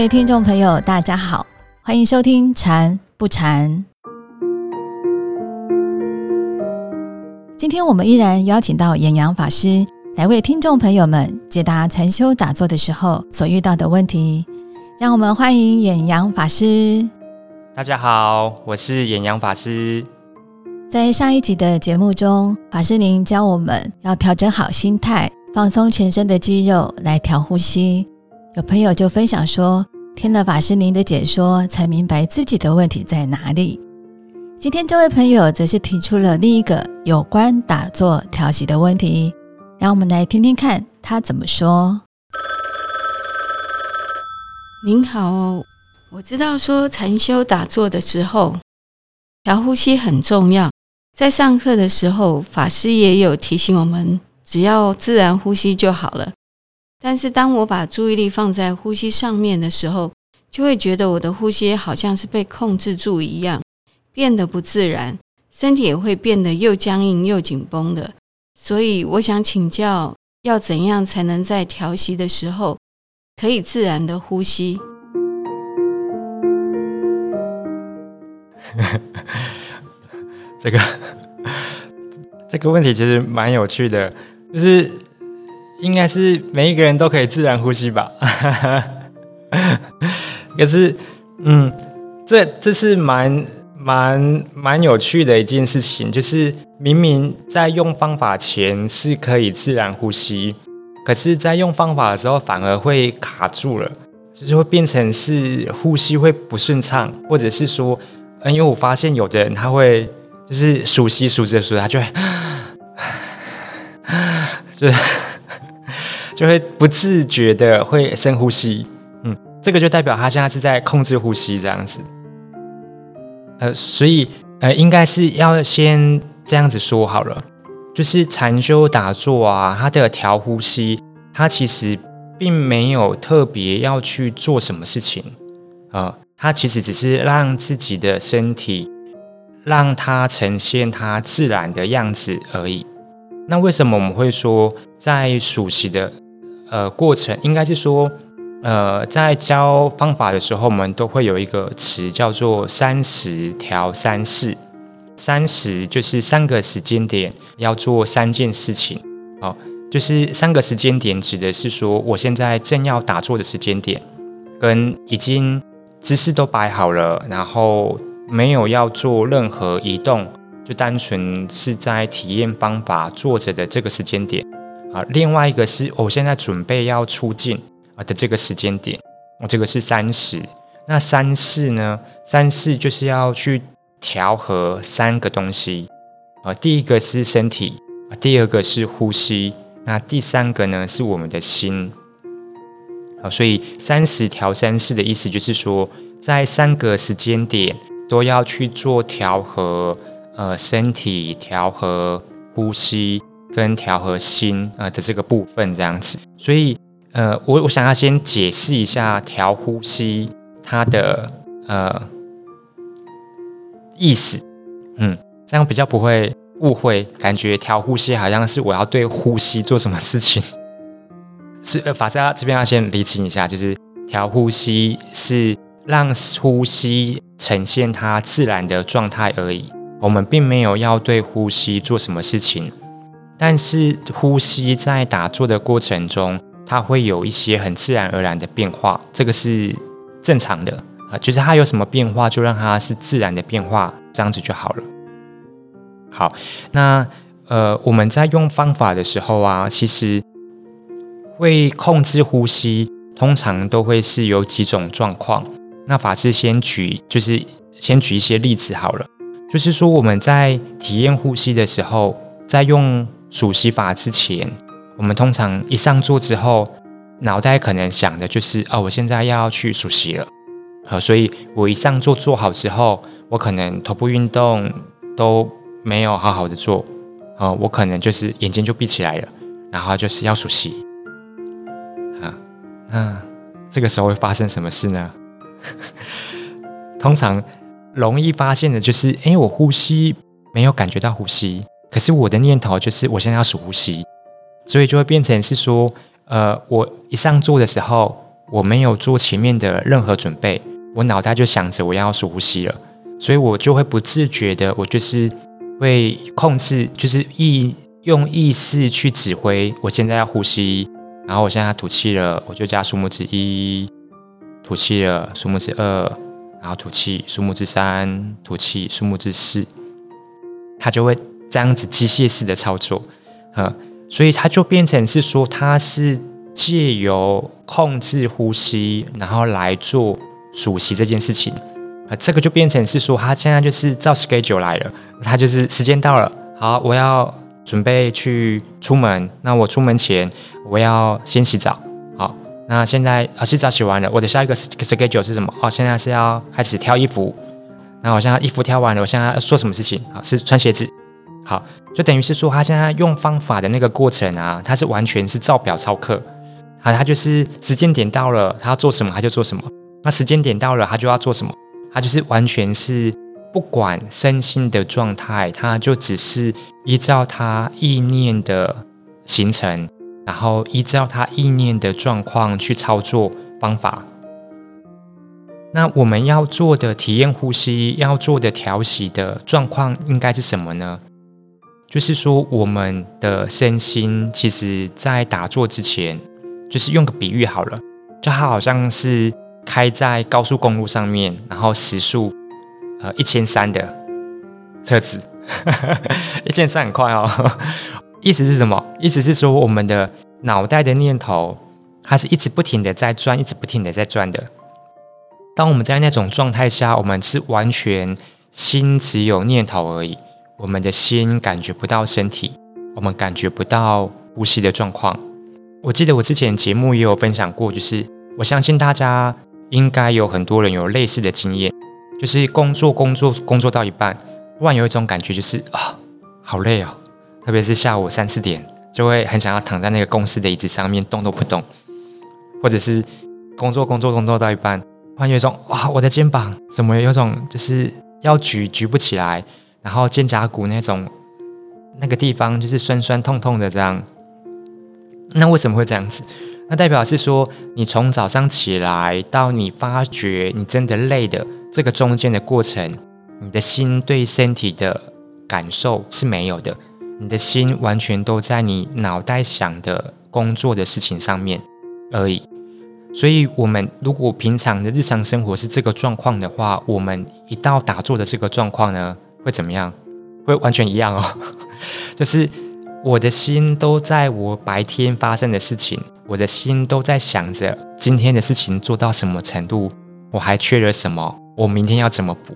位听众朋友，大家好，欢迎收听《禅不禅》。今天我们依然邀请到演阳法师来为听众朋友们解答禅修打坐的时候所遇到的问题。让我们欢迎演阳法师。大家好，我是演阳法师。在上一集的节目中，法师您教我们要调整好心态，放松全身的肌肉来调呼吸。有朋友就分享说，听了法师您的解说，才明白自己的问题在哪里。今天这位朋友则是提出了另一个有关打坐调息的问题，让我们来听听看他怎么说。您好，我知道说禅修打坐的时候调呼吸很重要，在上课的时候法师也有提醒我们，只要自然呼吸就好了。但是当我把注意力放在呼吸上面的时候，就会觉得我的呼吸好像是被控制住一样，变得不自然，身体也会变得又僵硬又紧绷的。所以我想请教，要怎样才能在调息的时候？可以自然的呼吸。这个这个问题其实蛮有趣的，就是应该是每一个人都可以自然呼吸吧？可是，嗯，这这是蛮蛮蛮有趣的一件事情，就是明明在用方法前是可以自然呼吸。可是，在用方法的时候，反而会卡住了，就是会变成是呼吸会不顺畅，或者是说，嗯因为我发现有的人他会就是数息数着数着，他就会，就就会不自觉的会深呼吸，嗯，这个就代表他现在是在控制呼吸这样子，呃，所以呃，应该是要先这样子说好了。就是禅修打坐啊，它的调呼吸，它其实并没有特别要去做什么事情啊，它其实只是让自己的身体让它呈现它自然的样子而已。那为什么我们会说在数息的呃过程，应该是说呃在教方法的时候，我们都会有一个词叫做三十调三式。三十就是三个时间点要做三件事情，哦，就是三个时间点指的是说，我现在正要打坐的时间点，跟已经姿势都摆好了，然后没有要做任何移动，就单纯是在体验方法坐着的这个时间点，啊，另外一个是我现在准备要出镜啊的这个时间点，我这个是三十，那三四呢？三四就是要去。调和三个东西啊，第一个是身体，第二个是呼吸，那第三个呢是我们的心啊。所以三十调三式的意思就是说，在三个时间点都要去做调和，呃，身体调和呼吸跟调和心啊的这个部分这样子。所以呃，我我想要先解释一下调呼吸它的呃。意思，嗯，这样比较不会误会，感觉调呼吸好像是我要对呼吸做什么事情。是法师这边要先理清一下，就是调呼吸是让呼吸呈现它自然的状态而已，我们并没有要对呼吸做什么事情。但是呼吸在打坐的过程中，它会有一些很自然而然的变化，这个是正常的。啊，就是它有什么变化，就让它是自然的变化，这样子就好了。好，那呃，我们在用方法的时候啊，其实会控制呼吸，通常都会是有几种状况。那法师先举，就是先举一些例子好了。就是说我们在体验呼吸的时候，在用数息法之前，我们通常一上座之后，脑袋可能想的就是哦，我现在要去数息了。呃，所以我一上座做好之后，我可能头部运动都没有好好的做，啊，我可能就是眼睛就闭起来了，然后就是要数息，啊，那这个时候会发生什么事呢？通常容易发现的就是，哎，我呼吸没有感觉到呼吸，可是我的念头就是我现在要数呼吸，所以就会变成是说，呃，我一上座的时候。我没有做前面的任何准备，我脑袋就想着我要数呼吸了，所以我就会不自觉的，我就是会控制，就是意用意识去指挥，我现在要呼吸，然后我现在吐气了，我就加数目字一，吐气了，数目字二，然后吐气，数目之三，吐气，数目之四，它就会这样子机械式的操作，呃，所以它就变成是说它是。借由控制呼吸，然后来做数息这件事情，啊，这个就变成是说，他现在就是照 schedule 来了，他就是时间到了，好，我要准备去出门，那我出门前我要先洗澡，好，那现在啊洗澡洗完了，我的下一个 schedule 是什么？哦，现在是要开始挑衣服，那我现在衣服挑完了，我现在要做什么事情？好，是穿鞋子，好，就等于是说，他现在用方法的那个过程啊，他是完全是照表操课。啊，他就是时间点到了，他要做什么他就做什么。那时间点到了，他就要做什么，他就是完全是不管身心的状态，他就只是依照他意念的形成，然后依照他意念的状况去操作方法。那我们要做的体验呼吸，要做的调息的状况应该是什么呢？就是说，我们的身心其实在打坐之前。就是用个比喻好了，就它好像是开在高速公路上面，然后时速呃一千三的车子，一千三很快哦。意思是什么？意思是说我们的脑袋的念头，它是一直不停的在转，一直不停的在转的。当我们在那种状态下，我们是完全心只有念头而已，我们的心感觉不到身体，我们感觉不到呼吸的状况。我记得我之前节目也有分享过，就是我相信大家应该有很多人有类似的经验，就是工作工作工作到一半，突然有一种感觉，就是啊，好累哦，特别是下午三四点，就会很想要躺在那个公司的椅子上面动都不动，或者是工作工作工作到一半，突然有一种哇，我的肩膀怎么有种就是要举举不起来，然后肩胛骨那种那个地方就是酸酸痛痛的这样。那为什么会这样子？那代表是说，你从早上起来到你发觉你真的累的这个中间的过程，你的心对身体的感受是没有的，你的心完全都在你脑袋想的工作的事情上面而已。所以，我们如果平常的日常生活是这个状况的话，我们一到打坐的这个状况呢，会怎么样？会完全一样哦，就是。我的心都在我白天发生的事情，我的心都在想着今天的事情做到什么程度，我还缺了什么，我明天要怎么补。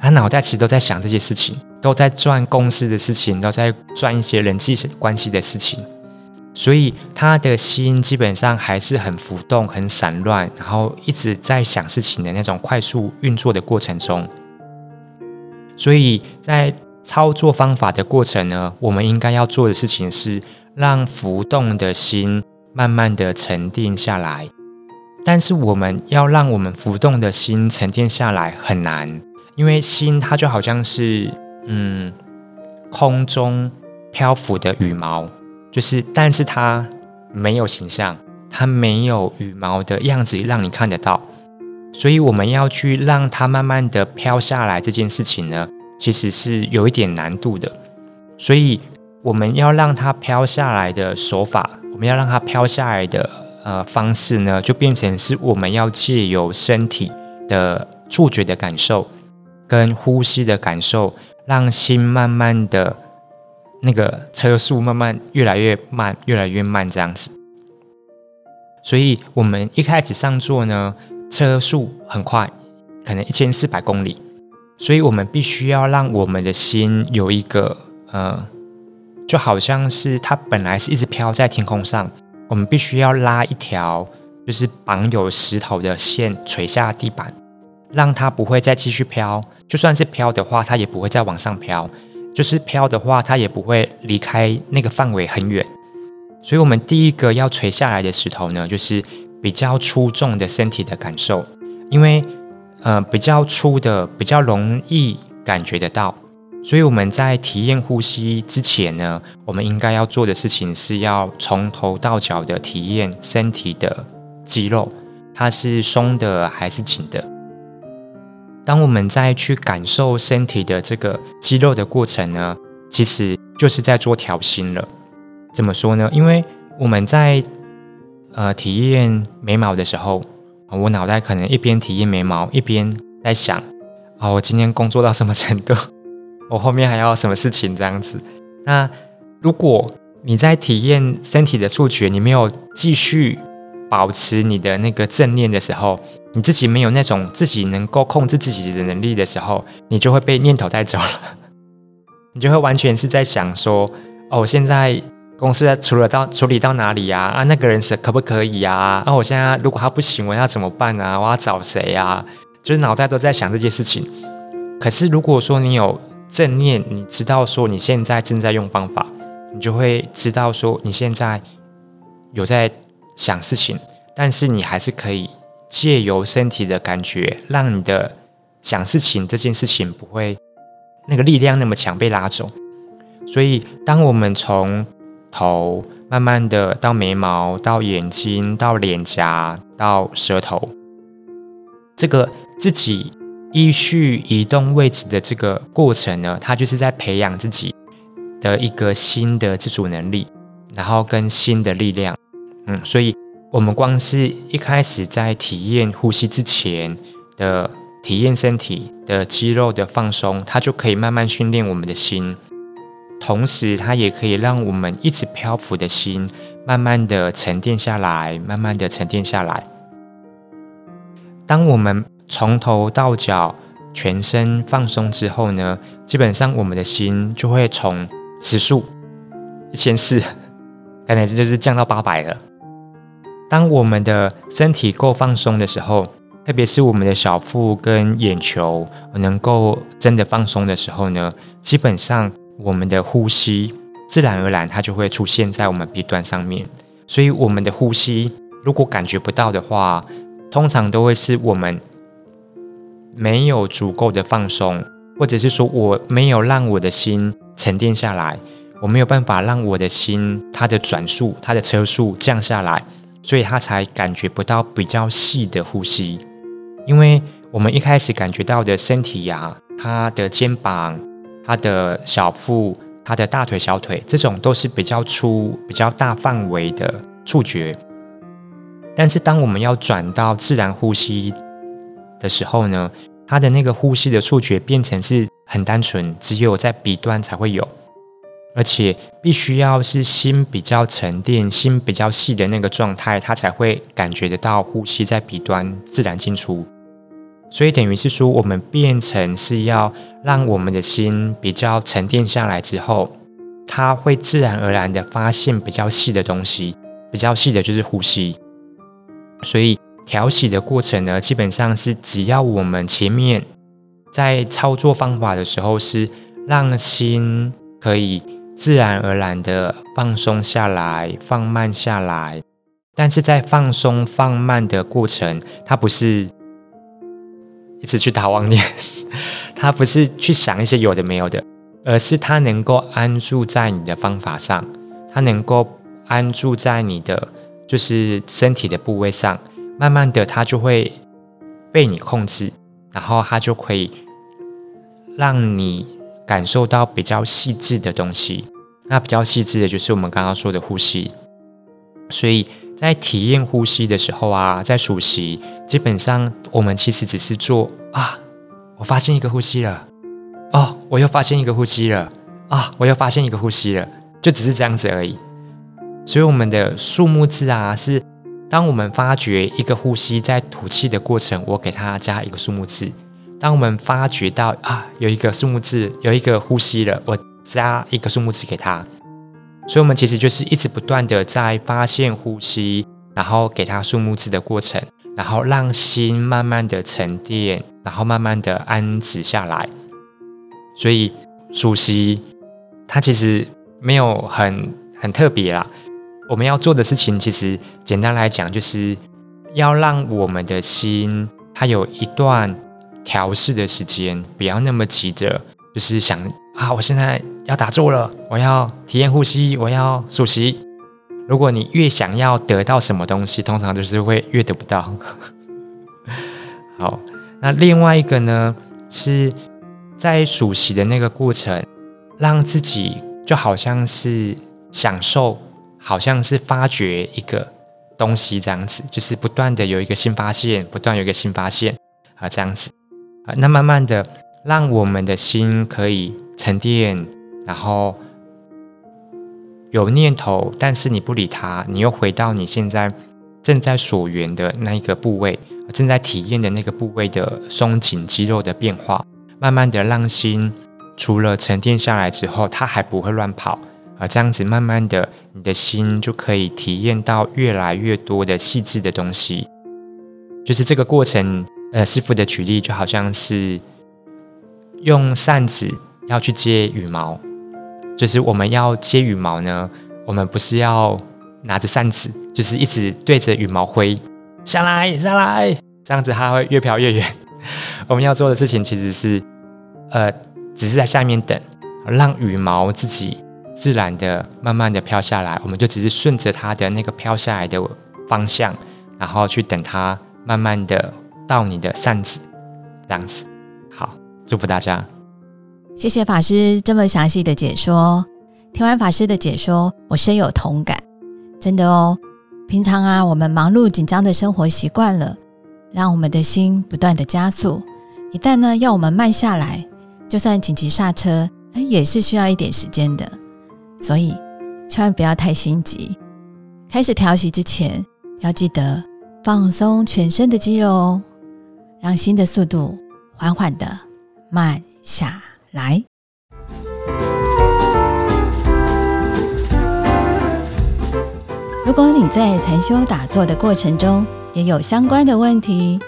他脑袋其实都在想这些事情，都在转公司的事情，都在转一些人际关系的事情，所以他的心基本上还是很浮动、很散乱，然后一直在想事情的那种快速运作的过程中，所以在。操作方法的过程呢？我们应该要做的事情是让浮动的心慢慢的沉淀下来。但是我们要让我们浮动的心沉淀下来很难，因为心它就好像是嗯空中漂浮的羽毛，就是但是它没有形象，它没有羽毛的样子让你看得到。所以我们要去让它慢慢的飘下来这件事情呢？其实是有一点难度的，所以我们要让它飘下来的手法，我们要让它飘下来的呃方式呢，就变成是我们要借由身体的触觉的感受跟呼吸的感受，让心慢慢的那个车速慢慢越来越慢，越来越慢这样子。所以我们一开始上座呢，车速很快，可能一千四百公里。所以我们必须要让我们的心有一个呃，就好像是它本来是一直飘在天空上，我们必须要拉一条就是绑有石头的线垂下地板，让它不会再继续飘。就算是飘的话，它也不会再往上飘；就是飘的话，它也不会离开那个范围很远。所以，我们第一个要垂下来的石头呢，就是比较粗重的身体的感受，因为。呃，比较粗的，比较容易感觉得到，所以我们在体验呼吸之前呢，我们应该要做的事情是要从头到脚的体验身体的肌肉，它是松的还是紧的。当我们再去感受身体的这个肌肉的过程呢，其实就是在做调心了。怎么说呢？因为我们在呃体验眉毛的时候，我脑袋可能一边体验眉毛，一边在想：啊，我今天工作到什么程度？我后面还要什么事情？这样子。那如果你在体验身体的触觉，你没有继续保持你的那个正念的时候，你自己没有那种自己能够控制自己的能力的时候，你就会被念头带走了。你就会完全是在想说：哦，现在公司处理到处理到哪里呀？啊，那个人是可不可以呀？啊，我现在如果他不行，我要怎么办啊？我要找谁呀？就是脑袋都在想这件事情。可是如果说你有正念，你知道说你现在正在用方法。你就会知道说你现在有在想事情，但是你还是可以借由身体的感觉，让你的想事情这件事情不会那个力量那么强被拉走。所以，当我们从头慢慢的到眉毛，到眼睛，到脸颊，到舌头，这个自己依序移动位置的这个过程呢，它就是在培养自己。的一个新的自主能力，然后跟新的力量，嗯，所以我们光是一开始在体验呼吸之前的体验身体的肌肉的放松，它就可以慢慢训练我们的心，同时它也可以让我们一直漂浮的心慢慢的沉淀下来，慢慢的沉淀下来。当我们从头到脚全身放松之后呢，基本上我们的心就会从指数一千四，刚才这就是降到八百了。当我们的身体够放松的时候，特别是我们的小腹跟眼球能够真的放松的时候呢，基本上我们的呼吸自然而然它就会出现在我们鼻端上面。所以我们的呼吸如果感觉不到的话，通常都会是我们没有足够的放松，或者是说我没有让我的心。沉淀下来，我没有办法让我的心它的转速、它的车速降下来，所以它才感觉不到比较细的呼吸。因为我们一开始感觉到的身体呀，它的肩膀、他的小腹、他的大腿、小腿，这种都是比较粗、比较大范围的触觉。但是当我们要转到自然呼吸的时候呢，他的那个呼吸的触觉变成是。很单纯，只有在鼻端才会有，而且必须要是心比较沉淀、心比较细的那个状态，他才会感觉得到呼吸在鼻端自然进出。所以等于是说，我们变成是要让我们的心比较沉淀下来之后，它会自然而然的发现比较细的东西，比较细的就是呼吸。所以调息的过程呢，基本上是只要我们前面。在操作方法的时候，是让心可以自然而然的放松下来、放慢下来。但是在放松、放慢的过程，它不是一直去打妄念，他不是去想一些有的没有的，而是他能够安住在你的方法上，他能够安住在你的就是身体的部位上，慢慢的，他就会被你控制，然后他就可以。让你感受到比较细致的东西，那比较细致的就是我们刚刚说的呼吸。所以在体验呼吸的时候啊，在数息，基本上我们其实只是做啊，我发现一个呼吸了，哦，我又发现一个呼吸了，啊，我又发现一个呼吸了，就只是这样子而已。所以我们的数目字啊，是当我们发觉一个呼吸在吐气的过程，我给它加一个数目字。当我们发觉到啊，有一个数目字，有一个呼吸了，我加一个数目字给它，所以，我们其实就是一直不断的在发现呼吸，然后给他数目字的过程，然后让心慢慢的沉淀，然后慢慢的安止下来。所以，数息它其实没有很很特别啦。我们要做的事情，其实简单来讲，就是要让我们的心，它有一段。调试的时间不要那么急着，就是想啊，我现在要打坐了，我要体验呼吸，我要数息，如果你越想要得到什么东西，通常就是会越得不到。好，那另外一个呢，是在数息的那个过程，让自己就好像是享受，好像是发掘一个东西这样子，就是不断的有一个新发现，不断有一个新发现啊，这样子啊，那慢慢的让我们的心可以沉淀，然后。有念头，但是你不理它，你又回到你现在正在所缘的那一个部位，正在体验的那个部位的松紧肌肉的变化，慢慢的让心除了沉淀下来之后，它还不会乱跑啊，这样子慢慢的，你的心就可以体验到越来越多的细致的东西。就是这个过程，呃，师傅的举例就好像是用扇子要去接羽毛。就是我们要接羽毛呢，我们不是要拿着扇子，就是一直对着羽毛挥下来下来，这样子它会越飘越远。我们要做的事情其实是，呃，只是在下面等，让羽毛自己自然的、慢慢的飘下来，我们就只是顺着它的那个飘下来的方向，然后去等它慢慢的到你的扇子，这样子。好，祝福大家。谢谢法师这么详细的解说。听完法师的解说，我深有同感。真的哦，平常啊，我们忙碌紧张的生活习惯了，让我们的心不断的加速。一旦呢要我们慢下来，就算紧急刹车，哎，也是需要一点时间的。所以千万不要太心急。开始调息之前，要记得放松全身的肌肉哦，让心的速度缓缓的慢下。来，如果你在禅修打坐的过程中也有相关的问题，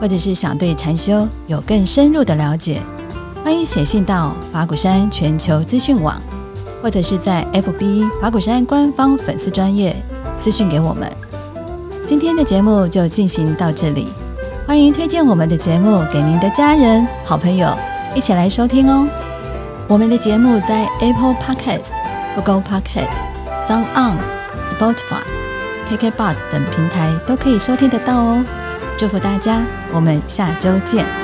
或者是想对禅修有更深入的了解，欢迎写信到法鼓山全球资讯网，或者是在 FB 法鼓山官方粉丝专业私讯给我们。今天的节目就进行到这里，欢迎推荐我们的节目给您的家人、好朋友。一起来收听哦！我们的节目在 Apple Podcast、Google Podcast、Sound On、Spotify、KK Bus 等平台都可以收听得到哦。祝福大家，我们下周见。